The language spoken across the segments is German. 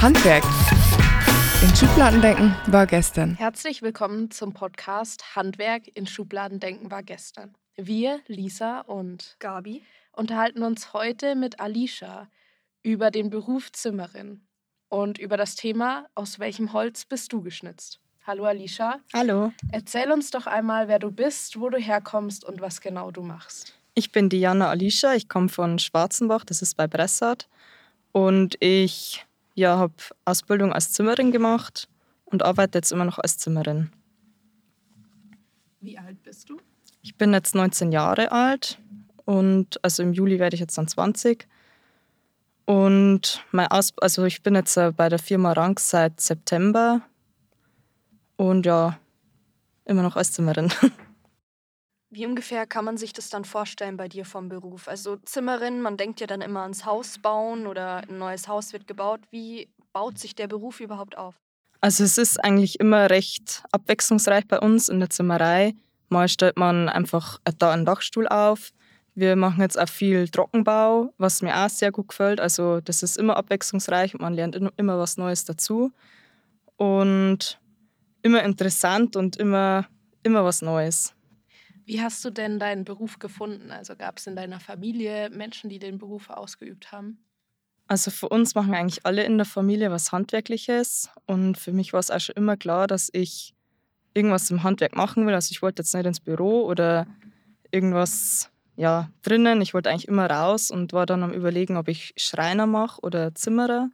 Handwerk. In Schubladen denken war gestern. Herzlich willkommen zum Podcast Handwerk in Schubladen denken war gestern. Wir, Lisa und Gabi, unterhalten uns heute mit Alicia über den Beruf Zimmerin und über das Thema Aus welchem Holz bist du geschnitzt? Hallo Alicia. Hallo. Erzähl uns doch einmal, wer du bist, wo du herkommst und was genau du machst. Ich bin Diana Alicia, ich komme von Schwarzenbach, das ist bei Bressart. Und ich ja, habe Ausbildung als Zimmerin gemacht und arbeite jetzt immer noch als Zimmerin. Wie alt bist du? Ich bin jetzt 19 Jahre alt und also im Juli werde ich jetzt dann 20. Und mein Aus also ich bin jetzt äh, bei der Firma Rank seit September und ja, immer noch als Zimmerin. Wie ungefähr kann man sich das dann vorstellen bei dir vom Beruf? Also Zimmerin, man denkt ja dann immer ans Haus bauen oder ein neues Haus wird gebaut. Wie baut sich der Beruf überhaupt auf? Also es ist eigentlich immer recht abwechslungsreich bei uns in der Zimmerei. Mal stellt man einfach da einen Dachstuhl auf. Wir machen jetzt auch viel Trockenbau, was mir auch sehr gut gefällt. Also das ist immer abwechslungsreich und man lernt immer was Neues dazu. Und immer interessant und immer, immer was Neues. Wie hast du denn deinen Beruf gefunden? Also gab es in deiner Familie Menschen, die den Beruf ausgeübt haben? Also für uns machen eigentlich alle in der Familie was Handwerkliches. Und für mich war es auch schon immer klar, dass ich irgendwas im Handwerk machen will. Also ich wollte jetzt nicht ins Büro oder irgendwas ja, drinnen. Ich wollte eigentlich immer raus und war dann am Überlegen, ob ich Schreiner mache oder Zimmerer.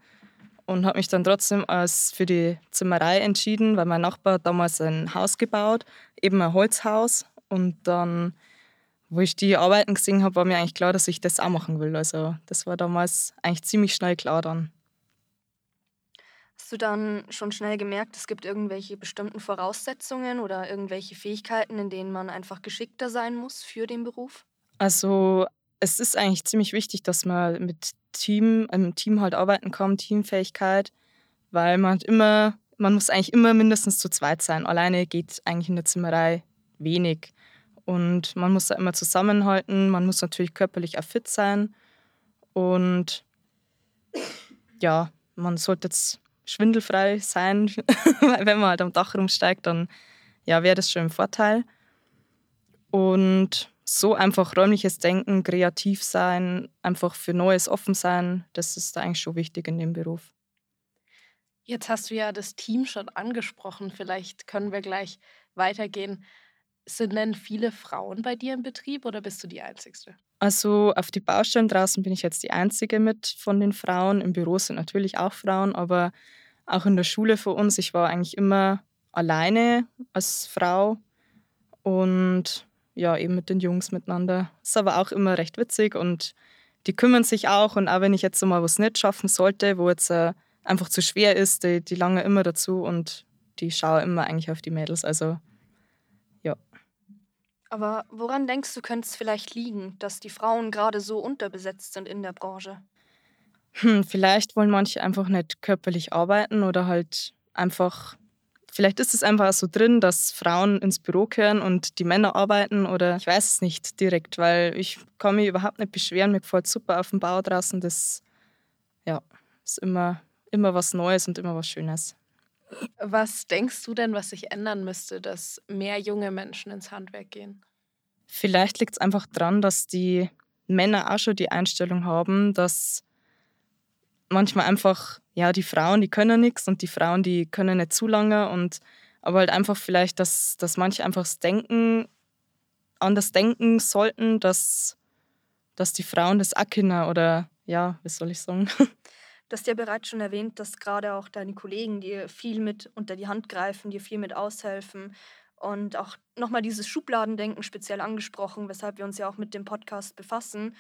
Und habe mich dann trotzdem als für die Zimmerei entschieden, weil mein Nachbar hat damals ein Haus gebaut, eben ein Holzhaus. Und dann, wo ich die Arbeiten gesehen habe, war mir eigentlich klar, dass ich das auch machen will. Also das war damals eigentlich ziemlich schnell klar dann. Hast du dann schon schnell gemerkt, es gibt irgendwelche bestimmten Voraussetzungen oder irgendwelche Fähigkeiten, in denen man einfach geschickter sein muss für den Beruf? Also es ist eigentlich ziemlich wichtig, dass man mit Team, im Team halt arbeiten kann, Teamfähigkeit, weil man immer, man muss eigentlich immer mindestens zu zweit sein. Alleine geht eigentlich in der Zimmerei wenig. Und man muss da immer zusammenhalten. Man muss natürlich körperlich auch fit sein. Und ja, man sollte jetzt schwindelfrei sein, wenn man halt am Dach rumsteigt, dann ja, wäre das schon ein Vorteil. Und so einfach räumliches Denken, kreativ sein, einfach für Neues offen sein, das ist eigentlich schon wichtig in dem Beruf. Jetzt hast du ja das Team schon angesprochen. Vielleicht können wir gleich weitergehen. Sind denn viele Frauen bei dir im Betrieb oder bist du die Einzige? Also auf die Baustellen draußen bin ich jetzt die Einzige mit von den Frauen. Im Büro sind natürlich auch Frauen, aber auch in der Schule für uns, ich war eigentlich immer alleine als Frau und ja, eben mit den Jungs miteinander. Ist aber auch immer recht witzig und die kümmern sich auch. Und auch wenn ich jetzt mal was nicht schaffen sollte, wo jetzt äh, einfach zu schwer ist, die, die lange immer dazu und die schauen immer eigentlich auf die Mädels. Also aber woran denkst du, könnte es vielleicht liegen, dass die Frauen gerade so unterbesetzt sind in der Branche? Hm, vielleicht wollen manche einfach nicht körperlich arbeiten oder halt einfach, vielleicht ist es einfach so drin, dass Frauen ins Büro gehören und die Männer arbeiten oder ich weiß es nicht direkt, weil ich kann mich überhaupt nicht beschweren, mir gefällt super auf dem Bau draußen, das ja, ist immer, immer was Neues und immer was Schönes. Was denkst du denn, was sich ändern müsste, dass mehr junge Menschen ins Handwerk gehen? Vielleicht liegt es einfach daran, dass die Männer auch schon die Einstellung haben, dass manchmal einfach, ja, die Frauen, die können nichts und die Frauen, die können nicht zu lange und aber halt einfach vielleicht, dass, dass manche einfach das Denken, anders denken sollten, dass, dass die Frauen das können oder ja, wie soll ich sagen? Du hast ja bereits schon erwähnt, dass gerade auch deine Kollegen dir viel mit unter die Hand greifen, dir viel mit aushelfen und auch nochmal dieses Schubladendenken speziell angesprochen, weshalb wir uns ja auch mit dem Podcast befassen.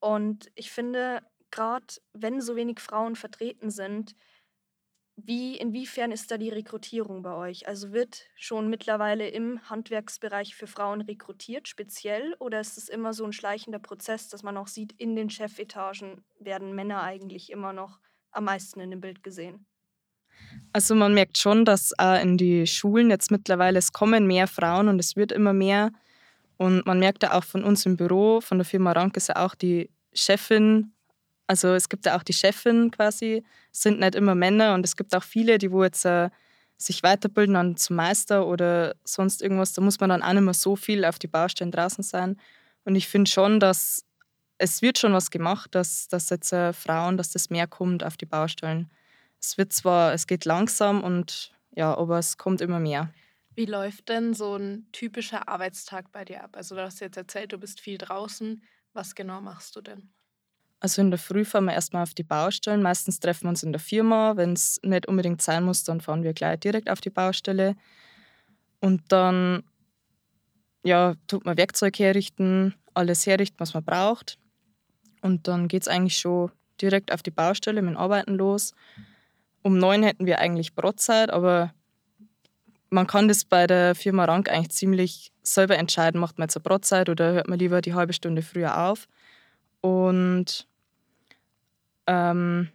Und ich finde, gerade wenn so wenig Frauen vertreten sind, wie, inwiefern ist da die Rekrutierung bei euch? Also wird schon mittlerweile im Handwerksbereich für Frauen rekrutiert, speziell, oder ist es immer so ein schleichender Prozess, dass man auch sieht, in den Chefetagen werden Männer eigentlich immer noch am meisten in dem Bild gesehen? Also man merkt schon, dass äh, in die Schulen jetzt mittlerweile es kommen mehr Frauen und es wird immer mehr. Und man merkt ja auch von uns im Büro, von der Firma Rank ist ja auch die Chefin Also es gibt ja auch die Chefin quasi, sind nicht immer Männer und es gibt auch viele, die wo jetzt äh, sich weiterbilden dann zum Meister oder sonst irgendwas. Da muss man dann auch nicht mehr so viel auf die Baustellen draußen sein. Und ich finde schon, dass es wird schon was gemacht, dass, dass jetzt äh, Frauen, dass das mehr kommt auf die Baustellen. Es wird zwar, es geht langsam und ja, aber es kommt immer mehr. Wie läuft denn so ein typischer Arbeitstag bei dir ab? Also du hast jetzt erzählt, du bist viel draußen. Was genau machst du denn? Also in der Früh fahren wir erstmal auf die Baustellen. Meistens treffen wir uns in der Firma. Wenn es nicht unbedingt sein muss, dann fahren wir gleich direkt auf die Baustelle. Und dann ja, tut man Werkzeug herrichten, alles herrichten, was man braucht. Und dann geht es eigentlich schon direkt auf die Baustelle mit Arbeiten los. Um neun hätten wir eigentlich Brotzeit, aber man kann das bei der Firma Rank eigentlich ziemlich selber entscheiden, macht man jetzt eine Brotzeit oder hört man lieber die halbe Stunde früher auf. Und ähm,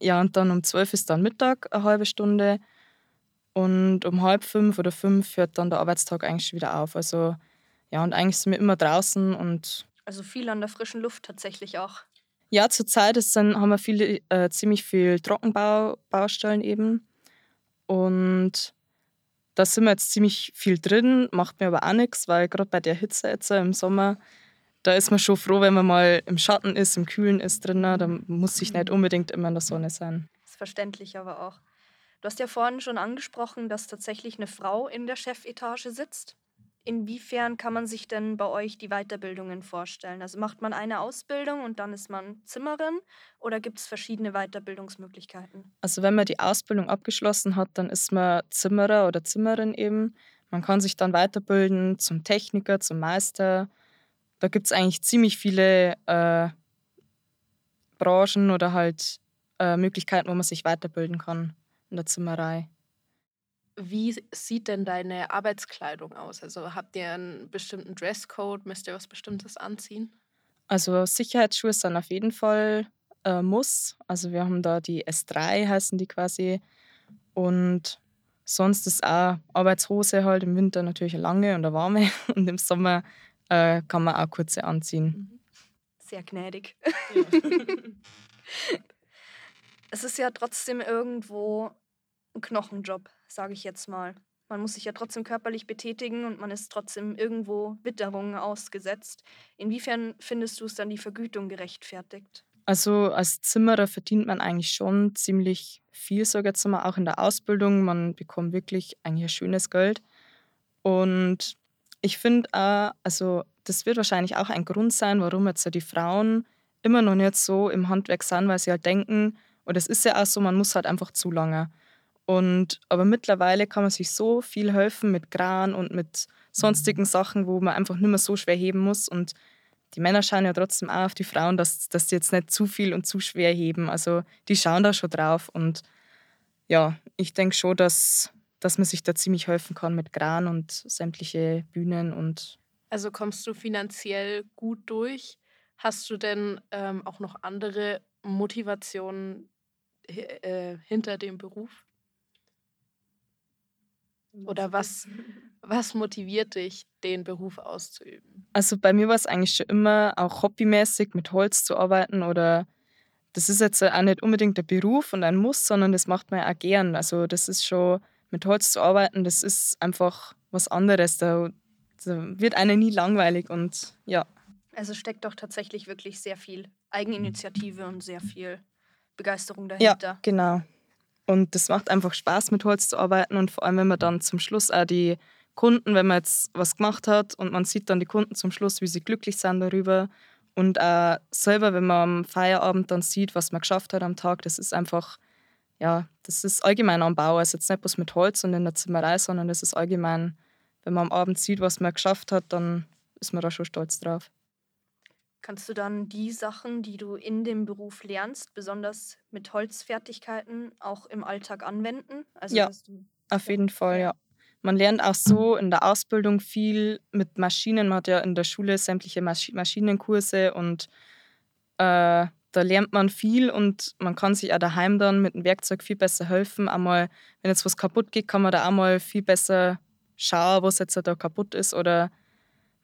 ja, und dann um zwölf ist dann Mittag eine halbe Stunde und um halb fünf oder fünf hört dann der Arbeitstag eigentlich wieder auf. Also ja, und eigentlich sind wir immer draußen und Also viel an der frischen Luft tatsächlich auch. ja, zurzeit ist dann, haben wir viele, äh, ziemlich viel Trockenbaubaustellen eben. Und da sind wir jetzt ziemlich viel drin, macht mir aber auch nichts, weil gerade bei der Hitze jetzt im Sommer, da ist man schon froh, wenn man mal im Schatten ist, im Kühlen ist drin. Da muss ich nicht unbedingt immer in der Sonne sein. Ist verständlich aber auch. Du hast ja vorhin schon angesprochen, dass tatsächlich eine Frau in der Chefetage sitzt. Inwiefern kann man sich denn bei euch die Weiterbildungen vorstellen? Also macht man eine Ausbildung und dann ist man Zimmerin oder gibt es verschiedene Weiterbildungsmöglichkeiten? Also wenn man die Ausbildung abgeschlossen hat, dann ist man Zimmerer oder Zimmerin eben. Man kann sich dann weiterbilden zum Techniker, zum Meister. Da gibt es eigentlich ziemlich viele äh, Branchen oder halt äh, Möglichkeiten, wo man sich weiterbilden kann in der Zimmerei. Wie sieht denn deine Arbeitskleidung aus? Also habt ihr einen bestimmten Dresscode? Müsst ihr was Bestimmtes anziehen? Also Sicherheitsschuhe sind auf jeden Fall äh, Muss. Also wir haben da die S3 heißen die quasi. Und sonst ist auch Arbeitshose halt im Winter natürlich eine lange und eine warme. Und im Sommer äh, kann man auch kurze anziehen. Sehr gnädig. es ist ja trotzdem irgendwo ein Knochenjob, sage ich jetzt mal. Man muss sich ja trotzdem körperlich betätigen und man ist trotzdem irgendwo Witterungen ausgesetzt. Inwiefern findest du es dann die Vergütung gerechtfertigt? Also als Zimmerer verdient man eigentlich schon ziemlich viel, sage ich jetzt mal, auch in der Ausbildung. Man bekommt wirklich eigentlich ein schönes Geld. Und ich finde auch, also das wird wahrscheinlich auch ein Grund sein, warum jetzt so die Frauen immer noch nicht so im Handwerk sind, weil sie halt denken, und es ist ja auch so, man muss halt einfach zu lange. Und, aber mittlerweile kann man sich so viel helfen mit Kran und mit sonstigen Sachen, wo man einfach nicht mehr so schwer heben muss. Und die Männer schauen ja trotzdem auch auf die Frauen, dass, dass die jetzt nicht zu viel und zu schwer heben. Also die schauen da schon drauf. Und ja, ich denke schon, dass, dass man sich da ziemlich helfen kann mit Kran und sämtliche Bühnen und Also kommst du finanziell gut durch? Hast du denn ähm, auch noch andere Motivationen äh, hinter dem Beruf? Oder was, was motiviert dich, den Beruf auszuüben? Also bei mir war es eigentlich schon immer auch hobbymäßig mit Holz zu arbeiten oder das ist jetzt auch nicht unbedingt der Beruf und ein Muss, sondern das macht man ja auch gern. Also das ist schon mit Holz zu arbeiten, das ist einfach was anderes. Da, da wird einer nie langweilig und ja. Also steckt doch tatsächlich wirklich sehr viel Eigeninitiative und sehr viel Begeisterung Ja, dahinter. genau. Und das macht einfach Spaß, mit Holz zu arbeiten und vor allem, wenn man dann zum Schluss auch die Kunden, wenn man jetzt was gemacht hat und man sieht dann die Kunden zum Schluss, wie sie glücklich sind darüber und auch selber, wenn man am Feierabend dann sieht, was man geschafft hat am Tag, das ist einfach, ja, das ist allgemein am Bau, also jetzt nicht bloß mit Holz und in der Zimmerei, sondern das ist allgemein, wenn man am Abend sieht, was man geschafft hat, dann ist man da schon stolz drauf. Kannst du dann die Sachen, die du in dem Beruf lernst, besonders mit Holzfertigkeiten, auch im Alltag anwenden? Also, Ja. Auf jeden Fall, ja. Man lernt auch so in der Ausbildung viel mit Maschinen. Man hat ja in der Schule sämtliche Masch Maschinenkurse und äh, da lernt man viel und man kann sich auch daheim dann mit dem Werkzeug viel besser helfen. Einmal, wenn jetzt was kaputt geht, kann man da auch mal viel besser schauen, was jetzt da kaputt ist. Oder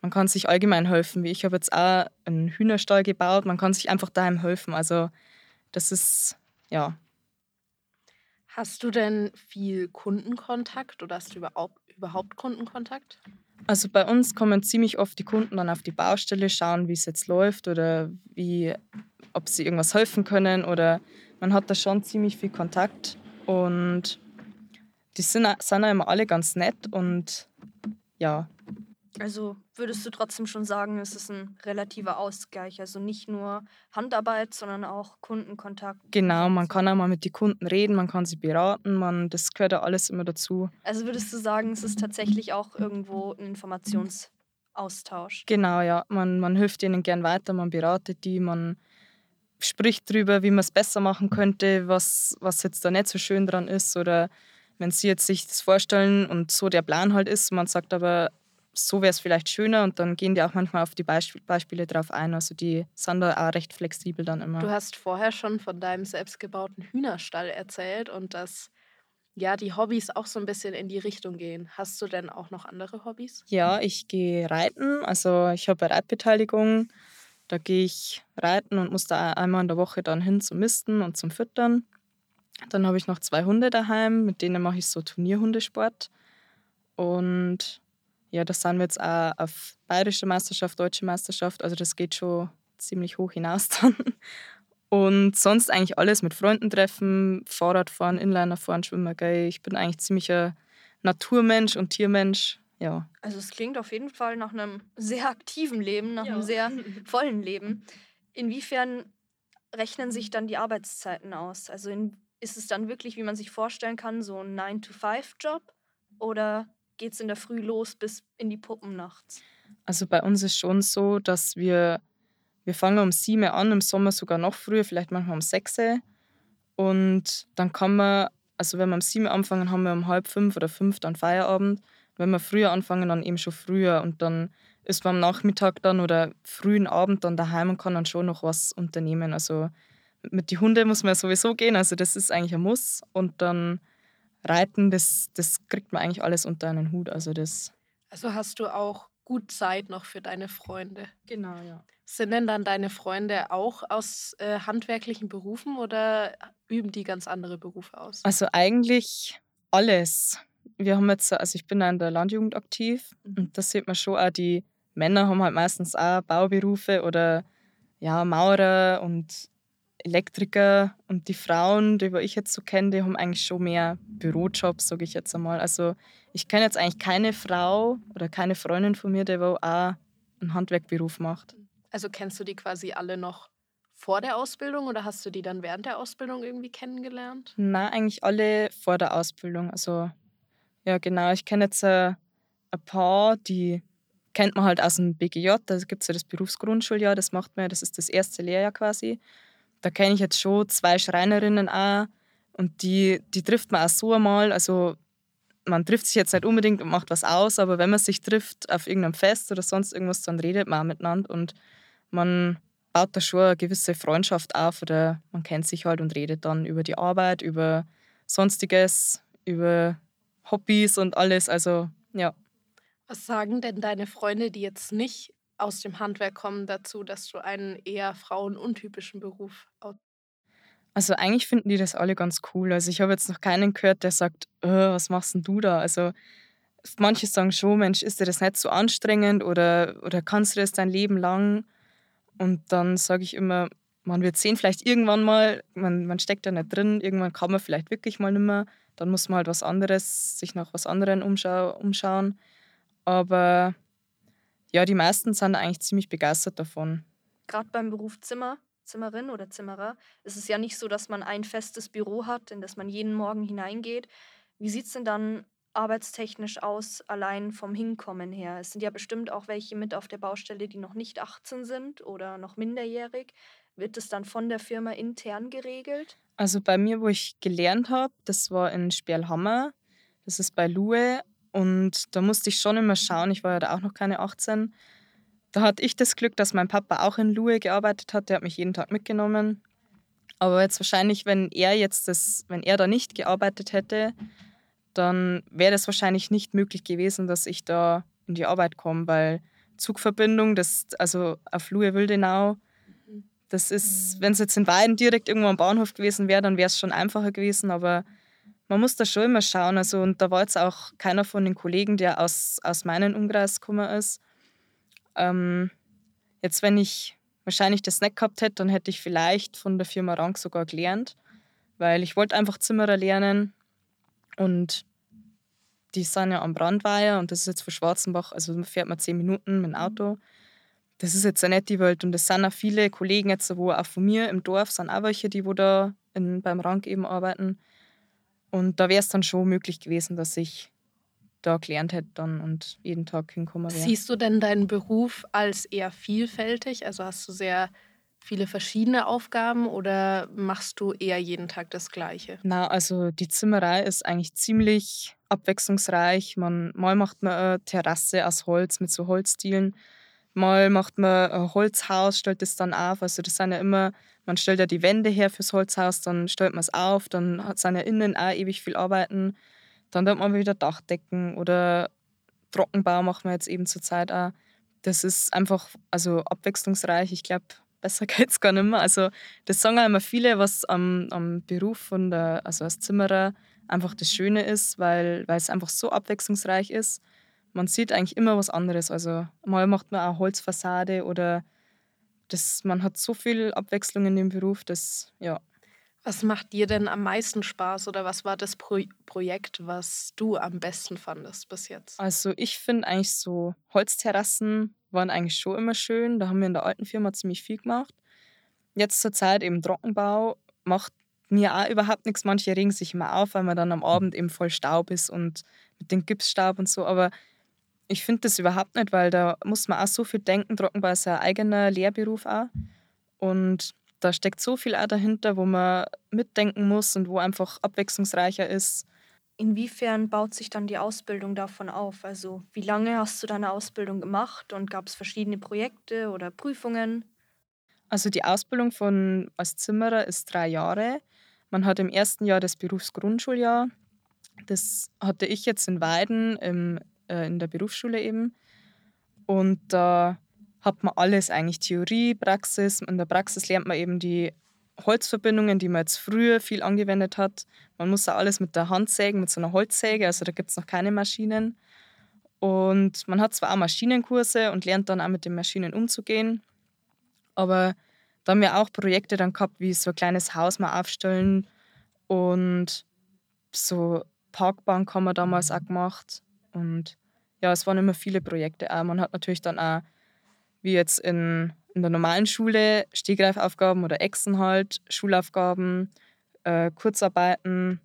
man kann sich allgemein helfen. Wie ich habe jetzt auch einen Hühnerstall gebaut, man kann sich einfach daheim helfen. Also das ist, ja. Hast du denn viel Kundenkontakt oder hast du überhaupt, überhaupt Kundenkontakt? Also bei uns kommen ziemlich oft die Kunden dann auf die Baustelle, schauen, wie es jetzt läuft oder wie, ob sie irgendwas helfen können oder man hat da schon ziemlich viel Kontakt und die sind, sind auch immer alle ganz nett und ja. Also würdest du trotzdem schon sagen, es ist ein relativer Ausgleich, also nicht nur Handarbeit, sondern auch Kundenkontakt. Genau, man kann auch mal mit den Kunden reden, man kann sie beraten, man, das gehört ja alles immer dazu. Also würdest du sagen, es ist tatsächlich auch irgendwo ein Informationsaustausch? Genau, ja. Man, man hilft ihnen gern weiter, man beratet die, man spricht darüber, wie man es besser machen könnte, was, was jetzt da nicht so schön dran ist oder wenn sie jetzt sich das vorstellen und so der Plan halt ist, man sagt aber, so wäre es vielleicht schöner und dann gehen die auch manchmal auf die Beisp Beispiele drauf ein. Also die sind da auch recht flexibel dann immer. Du hast vorher schon von deinem selbstgebauten Hühnerstall erzählt und dass ja die Hobbys auch so ein bisschen in die Richtung gehen. Hast du denn auch noch andere Hobbys? Ja, ich gehe reiten. Also ich habe eine Reitbeteiligung. Da gehe ich reiten und muss da einmal in der Woche dann hin zum Misten und zum Füttern. Dann habe ich noch zwei Hunde daheim, mit denen mache ich so Turnierhundesport. Und ja, das sind wir jetzt auch auf bayerische Meisterschaft, deutsche Meisterschaft. Also das geht schon ziemlich hoch hinaus dann. Und sonst eigentlich alles mit Freunden treffen, Fahrradfahren, Inliner fahren, Schwimmen gehen. Ich bin eigentlich ziemlicher Naturmensch und Tiermensch. Ja. Also es klingt auf jeden Fall nach einem sehr aktiven Leben, nach ja. einem sehr vollen Leben. Inwiefern rechnen sich dann die Arbeitszeiten aus? Also in, ist es dann wirklich, wie man sich vorstellen kann, so ein 9-to-5-Job? Oder geht es in der Früh los bis in die Puppen nachts? Also bei uns ist schon so, dass wir, wir fangen um sieben an, im Sommer sogar noch früher, vielleicht manchmal um sechs. Und dann kann man, also wenn wir um sieben anfangen, haben wir um halb fünf oder fünf dann Feierabend. Wenn wir früher anfangen, dann eben schon früher. Und dann ist man am Nachmittag dann oder frühen Abend dann daheim und kann dann schon noch was unternehmen. Also mit den Hunden muss man sowieso gehen, also das ist eigentlich ein Muss. Und dann Reiten, das, das kriegt man eigentlich alles unter einen Hut. Also, das also hast du auch gut Zeit noch für deine Freunde. Genau, ja. Sind denn dann deine Freunde auch aus äh, handwerklichen Berufen oder üben die ganz andere Berufe aus? Also eigentlich alles. Wir haben jetzt, also ich bin da in der Landjugend aktiv mhm. und da sieht man schon auch, die Männer haben halt meistens auch Bauberufe oder ja, Maurer und Elektriker und die Frauen, die ich jetzt so kenne, die haben eigentlich schon mehr Bürojobs, sage ich jetzt einmal. Also ich kenne jetzt eigentlich keine Frau oder keine Freundin von mir, die auch einen Handwerkberuf macht. Also kennst du die quasi alle noch vor der Ausbildung oder hast du die dann während der Ausbildung irgendwie kennengelernt? Na, eigentlich alle vor der Ausbildung. Also ja, genau. Ich kenne jetzt äh, ein paar, die kennt man halt aus dem BGJ. Da gibt es ja das Berufsgrundschuljahr, das macht man, das ist das erste Lehrjahr quasi da kenne ich jetzt schon zwei Schreinerinnen auch und die, die trifft man auch so einmal. Also man trifft sich jetzt nicht unbedingt und macht was aus, aber wenn man sich trifft auf irgendeinem Fest oder sonst irgendwas, dann redet man auch miteinander und man baut da schon eine gewisse Freundschaft auf oder man kennt sich halt und redet dann über die Arbeit, über Sonstiges, über Hobbys und alles. Also ja. Was sagen denn deine Freunde, die jetzt nicht aus dem Handwerk kommen dazu, dass du einen eher frauenuntypischen Beruf also eigentlich finden die das alle ganz cool. Also ich habe jetzt noch keinen gehört, der sagt, oh, was machst denn du da? Also manche sagen schon, Mensch, ist dir das nicht so anstrengend oder, oder kannst du das dein Leben lang? Und dann sage ich immer, man wird sehen, vielleicht irgendwann mal, man, man steckt da nicht drin, irgendwann kann man vielleicht wirklich mal nicht mehr. Dann muss man halt was anderes, sich nach was anderem umschau umschauen. Aber ja, die meisten sind eigentlich ziemlich begeistert davon. Gerade beim Beruf Zimmer, Zimmerin oder Zimmerer, ist es ja nicht so, dass man ein festes Büro hat, in das man jeden Morgen hineingeht. Wie sieht es denn dann arbeitstechnisch aus, allein vom Hinkommen her? Es sind ja bestimmt auch welche mit auf der Baustelle, die noch nicht 18 sind oder noch minderjährig. Wird es dann von der Firma intern geregelt? Also bei mir, wo ich gelernt habe, das war in Sperlhammer. Das ist bei Lue und da musste ich schon immer schauen, ich war ja da auch noch keine 18. Da hatte ich das Glück, dass mein Papa auch in Lue gearbeitet hat, der hat mich jeden Tag mitgenommen. Aber jetzt wahrscheinlich, wenn er jetzt das, wenn er da nicht gearbeitet hätte, dann wäre das wahrscheinlich nicht möglich gewesen, dass ich da in die Arbeit komme, weil Zugverbindung, das, also auf Luhe-Wildenau. Das ist, wenn es jetzt in Weiden direkt irgendwo am Bahnhof gewesen wäre, dann wäre es schon einfacher gewesen, aber man muss da schon immer schauen. Also, und da war jetzt auch keiner von den Kollegen, der aus, aus meinem Umkreis gekommen ist. Ähm, jetzt, wenn ich wahrscheinlich das nicht gehabt hätte, dann hätte ich vielleicht von der Firma Rank sogar gelernt, weil ich wollte einfach Zimmerer lernen und die sind ja am Brandweiher und das ist jetzt von Schwarzenbach, also fährt man zehn Minuten mit dem Auto. Das ist jetzt ja nicht die Welt und es sind auch viele Kollegen jetzt, wo auch von mir im Dorf sind auch welche, die wo da in, beim Rank eben arbeiten. Und da wäre es dann schon möglich gewesen, dass ich da gelernt hätte dann und jeden Tag hinkommen wäre. Siehst du denn deinen Beruf als eher vielfältig? Also hast du sehr viele verschiedene Aufgaben oder machst du eher jeden Tag das Gleiche? Na, also die Zimmerei ist eigentlich ziemlich abwechslungsreich. Man, mal macht man eine Terrasse aus Holz mit so Holzdielen. Mal macht man ein Holzhaus, stellt es dann auf. Also das sind ja immer, man stellt ja die Wände her fürs Holzhaus, dann stellt man es auf, dann hat ja innen auch ewig viel Arbeiten. Dann tut man wieder Dachdecken oder Trockenbau machen wir jetzt eben zur Zeit auch. Das ist einfach also abwechslungsreich. Ich glaube, besser geht es gar nicht mehr. Also das sagen auch immer viele, was am, am Beruf von der, also als Zimmerer einfach das Schöne ist, weil es einfach so abwechslungsreich ist. Man sieht eigentlich immer was anderes. Also mal macht man auch Holzfassade oder das, man hat so viel Abwechslung in dem Beruf, das ja, was macht dir denn am meisten Spaß oder was war das Pro Projekt, was du am besten fandest bis jetzt? Also ich finde eigentlich so Holzterrassen waren eigentlich schon immer schön. Da haben wir in der alten Firma ziemlich viel gemacht. Jetzt zur Zeit eben Trockenbau macht mir auch überhaupt nichts. Manche regen sich immer auf, weil man dann am Abend eben voll Staub ist und mit dem Gipsstaub und so. Aber ich finde das überhaupt nicht, weil da muss man auch so viel denken. Trockenbau ist ja ein eigener Lehrberuf auch. Und da steckt so viel auch dahinter, wo man mitdenken muss und wo einfach abwechslungsreicher ist. Inwiefern baut sich dann die Ausbildung davon auf? Also wie lange hast du deine Ausbildung gemacht und gab es verschiedene Projekte oder Prüfungen? Also die Ausbildung von als Zimmerer ist drei Jahre. Man hat im ersten Jahr das Berufsgrundschuljahr. Das hatte ich jetzt in Weiden im, äh, in der Berufsschule eben. Und da hat man alles eigentlich, Theorie, Praxis. In der Praxis lernt man eben die Holzverbindungen, die man jetzt früher viel angewendet hat. Man muss auch alles mit der Hand sägen, mit so einer Holzsäge, also da gibt es noch keine Maschinen. Und man hat zwar auch Maschinenkurse und lernt dann auch mit den Maschinen umzugehen, aber da haben wir auch Projekte dann gehabt, wie so ein kleines Haus mal aufstellen und so Parkbank haben wir damals auch gemacht. Und ja, es waren immer viele Projekte auch. Man hat natürlich dann auch wie jetzt in, in der normalen Schule, Stegreifaufgaben oder Echsen halt, Schulaufgaben, äh, Kurzarbeiten,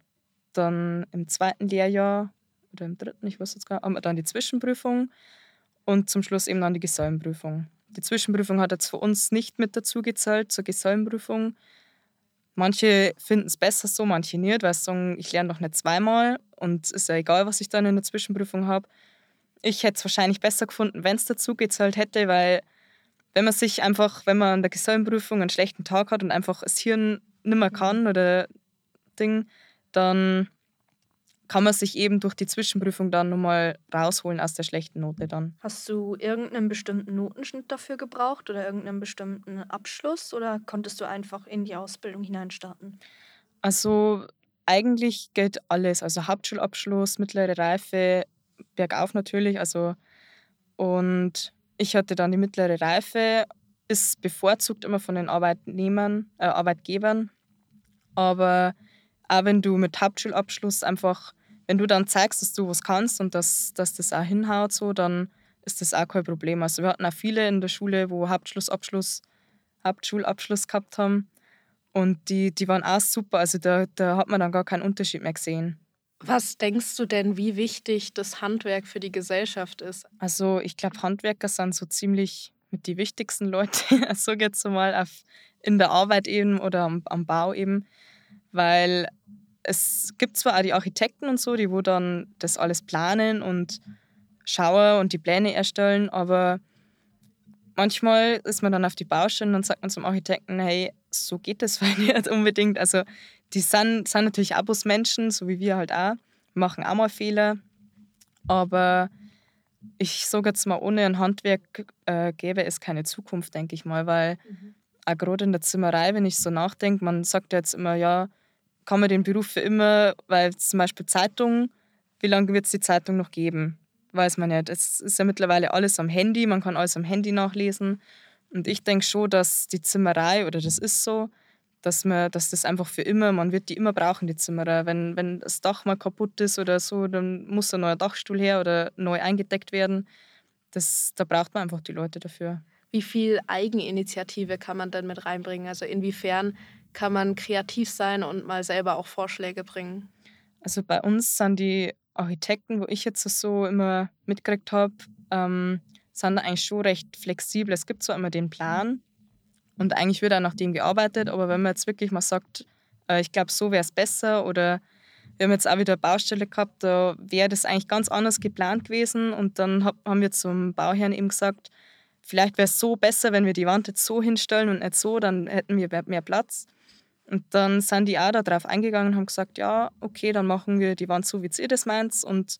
dann im zweiten Lehrjahr oder im dritten, ich weiß jetzt gar nicht, dann die Zwischenprüfung und zum Schluss eben dann die Gesellenprüfung. Die Zwischenprüfung hat jetzt für uns nicht mit dazu gezählt zur Gesellenprüfung. Manche finden es besser so, manche nicht, weil sie sagen, ich lerne doch nicht zweimal und es ist ja egal, was ich dann in der Zwischenprüfung habe ich hätte es wahrscheinlich besser gefunden, wenn es dazu gezahlt hätte, weil wenn man sich einfach, wenn man an der Gesellenprüfung einen schlechten Tag hat und einfach das Hirn nicht mehr kann oder Ding, dann kann man sich eben durch die Zwischenprüfung dann nochmal rausholen aus der schlechten Note dann. Hast du irgendeinen bestimmten Notenschnitt dafür gebraucht oder irgendeinen bestimmten Abschluss oder konntest du einfach in die Ausbildung hineinstarten? Also eigentlich gilt alles, also Hauptschulabschluss, mittlere Reife, bergauf natürlich. Also, und ich hatte dann die mittlere Reife, ist bevorzugt immer von den Arbeitnehmern, äh, Arbeitgebern. Aber auch wenn du mit Hauptschulabschluss einfach, wenn du dann zeigst, dass du was kannst und dass, dass das auch hinhaut, so, dann ist das auch kein Problem. Also wir hatten auch viele in der Schule, wo Hauptschlussabschluss, Hauptschulabschluss gehabt haben. Und die, die waren auch super. Also da, da hat man dann gar keinen Unterschied mehr gesehen. Was denkst du denn, wie wichtig das Handwerk für die Gesellschaft ist? Also ich glaube, Handwerker sind so ziemlich mit die wichtigsten Leute, so jetzt mal auf, in der Arbeit eben oder am, am Bau eben, weil es gibt zwar auch die Architekten und so, die wo dann das alles planen und schauen und die Pläne erstellen, aber manchmal ist man dann auf die Baustelle und sagt man zum Architekten, hey, so geht das nicht unbedingt. Also die sind, sind natürlich auch bloß Menschen, so wie wir halt auch, machen auch mal Fehler. Aber ich sage jetzt mal, ohne ein Handwerk äh, gäbe es keine Zukunft, denke ich mal, weil mhm. auch gerade in der Zimmerei, wenn ich so nachdenke, man sagt ja jetzt immer, ja, kann man den Beruf für immer, weil zum Beispiel Zeitung, wie lange wird es die Zeitung noch geben? Weiß man nicht. Es ist ja mittlerweile alles am Handy, man kann alles am Handy nachlesen. Und ich denke schon, dass die Zimmerei, oder das ist so, dass, man, dass das einfach für immer, man wird die immer brauchen, die Zimmerer. Wenn, wenn das Dach mal kaputt ist oder so, dann muss ein neuer Dachstuhl her oder neu eingedeckt werden. Das, da braucht man einfach die Leute dafür. Wie viel Eigeninitiative kann man denn mit reinbringen? Also inwiefern kann man kreativ sein und mal selber auch Vorschläge bringen? Also bei uns sind die Architekten, wo ich jetzt so immer mitgekriegt habe, ähm, sind eigentlich schon recht flexibel. Es gibt zwar immer den Plan, und eigentlich wird auch nach dem gearbeitet, aber wenn man jetzt wirklich mal sagt, äh, ich glaube, so wäre es besser oder wir haben jetzt auch wieder eine Baustelle gehabt, da wäre das eigentlich ganz anders geplant gewesen und dann hab, haben wir zum Bauherrn eben gesagt, vielleicht wäre es so besser, wenn wir die Wand jetzt so hinstellen und nicht so, dann hätten wir mehr Platz. Und dann sind die auch darauf eingegangen und haben gesagt, ja, okay, dann machen wir die Wand so, wie ihr das meint. Und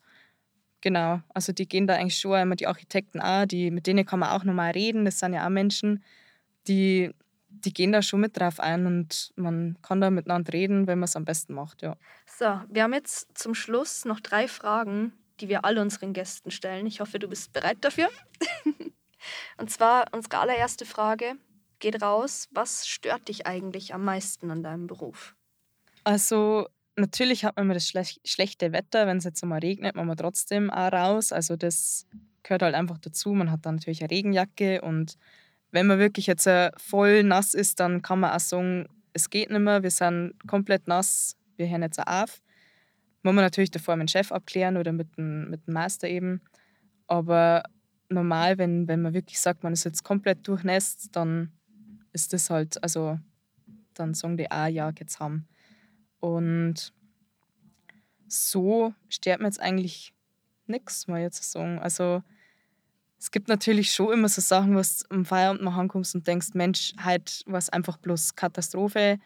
genau, also die gehen da eigentlich schon immer, die Architekten auch, die, mit denen kann man auch nochmal reden, das sind ja auch Menschen, die, die gehen da schon mit drauf ein und man kann da miteinander reden, wenn man es am besten macht, ja. So, wir haben jetzt zum Schluss noch drei Fragen, die wir all unseren Gästen stellen. Ich hoffe, du bist bereit dafür. und zwar unsere allererste Frage geht raus. Was stört dich eigentlich am meisten an deinem Beruf? Also natürlich hat man immer das schlech schlechte Wetter. Wenn es jetzt mal regnet, man mal trotzdem auch raus. Also das gehört halt einfach dazu. Man hat dann natürlich eine Regenjacke und wenn man wirklich jetzt äh, voll nass ist, dann kann man auch sagen, es geht nicht mehr, wir sind komplett nass, wir hören jetzt auf. Muss man natürlich davor mit dem Chef abklären oder mit dem, mit dem Meister eben. Aber normal, wenn, wenn man wirklich sagt, man ist jetzt komplett durchnässt, dann ist das halt, also dann sagen die auch, ja, geht's haben. Und so stört mir jetzt eigentlich nichts, mal jetzt sagen. Also es gibt natürlich schon immer so Sachen, was am Feierabend mal ankommst und denkst, Mensch, heute war es einfach bloß Katastrophe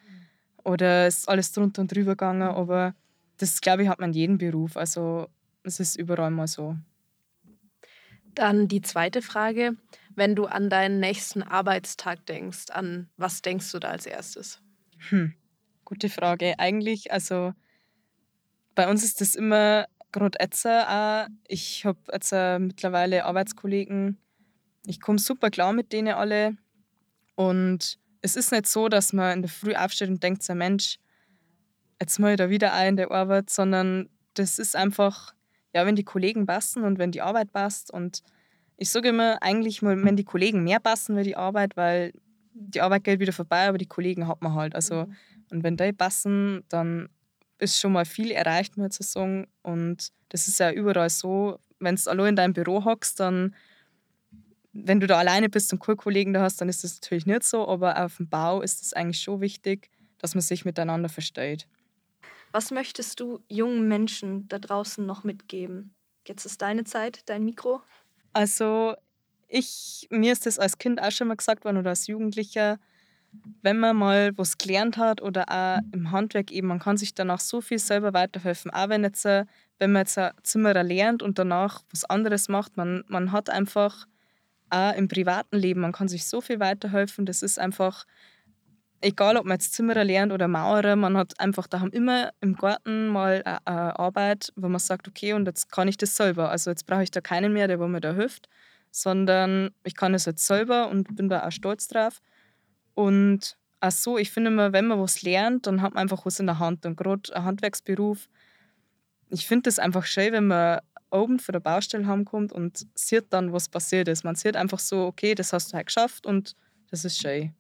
oder ist alles drunter und drüber gegangen. Aber das, glaube ich, hat man in jedem Beruf. Also es ist überall mal so. Dann die zweite Frage. Wenn du an deinen nächsten Arbeitstag denkst, an was denkst du da als erstes? Hm, gute Frage. Eigentlich, also bei uns ist das immer gerade jetzt auch, ich habe jetzt mittlerweile Arbeitskollegen, ich komme super klar mit denen alle. Und es ist nicht so, dass man in der Früh aufsteht und denkt, so Mensch, jetzt mal da wieder ein in der Arbeit, sondern das ist einfach, ja, wenn die Kollegen passen und wenn die Arbeit passt. Und ich sage immer, eigentlich, wenn die Kollegen mehr passen, wie die Arbeit, weil die Arbeit geht wieder vorbei, aber die Kollegen hat man halt. Also, mhm. und wenn die passen, dann ist schon mal viel erreicht, muss ich sagen. Und das ist ja überall so, wenn du allein in deinem Büro hockst, dann, wenn du da alleine bist und Kollegen da hast, dann ist das natürlich nicht so. Aber auf dem Bau ist es eigentlich schon wichtig, dass man sich miteinander versteht. Was möchtest du jungen Menschen da draußen noch mitgeben? Jetzt ist deine Zeit, dein Mikro. Also, ich, mir ist das als Kind auch schon mal gesagt worden oder als Jugendlicher, wenn man mal was gelernt hat oder auch im Handwerk eben, man kann sich danach so viel selber weiterhelfen. Auch wenn, jetzt, äh, wenn man jetzt ein Zimmerer lernt und danach was anderes macht, man, man hat einfach auch im privaten Leben, man kann sich so viel weiterhelfen. Das ist einfach, egal ob man jetzt Zimmerer lernt oder Maurer, man hat einfach da haben immer im Garten mal eine, Arbeit, wo man sagt, okay, und jetzt kann ich das selber. Also jetzt brauche ich da keinen mehr, der mir da hilft, sondern ich kann es jetzt selber und bin da auch stolz drauf. Und auch so, ich finde immer, wenn man was lernt, dann hat man einfach was in der Hand. Und gerade ein Handwerksberuf, ich finde es einfach schön, wenn man oben von der Baustelle heimkommt und sieht dann, was passiert ist. Man sieht einfach so, okay, das hast du halt geschafft und das ist schön.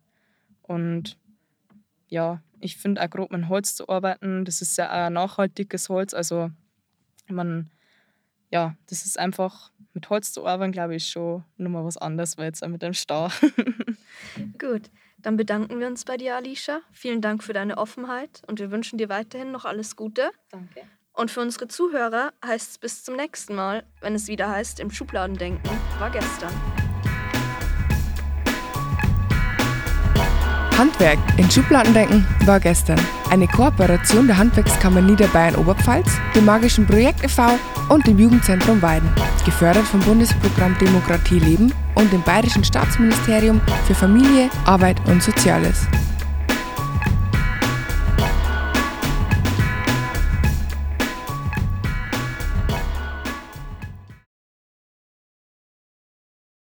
Und ja, ich finde auch gerade mit Holz zu arbeiten, das ist ja auch ein nachhaltiges Holz. Also man, ja, das ist einfach, mit Holz zu arbeiten, glaube ich, schon nochmal was anderes, weil jetzt auch mit dem Stau. Gut. Dann bedanken wir uns bei dir, Alicia. Vielen Dank für deine Offenheit und wir wünschen dir weiterhin noch alles Gute. Danke. Und für unsere Zuhörer heißt es bis zum nächsten Mal, wenn es wieder heißt, im Schubladendenken war gestern. Handwerk in Schubladen denken war gestern. Eine Kooperation der Handwerkskammer Niederbayern Oberpfalz, dem Magischen Projekt e.V. und dem Jugendzentrum Weiden. Gefördert vom Bundesprogramm Demokratie leben und dem Bayerischen Staatsministerium für Familie, Arbeit und Soziales.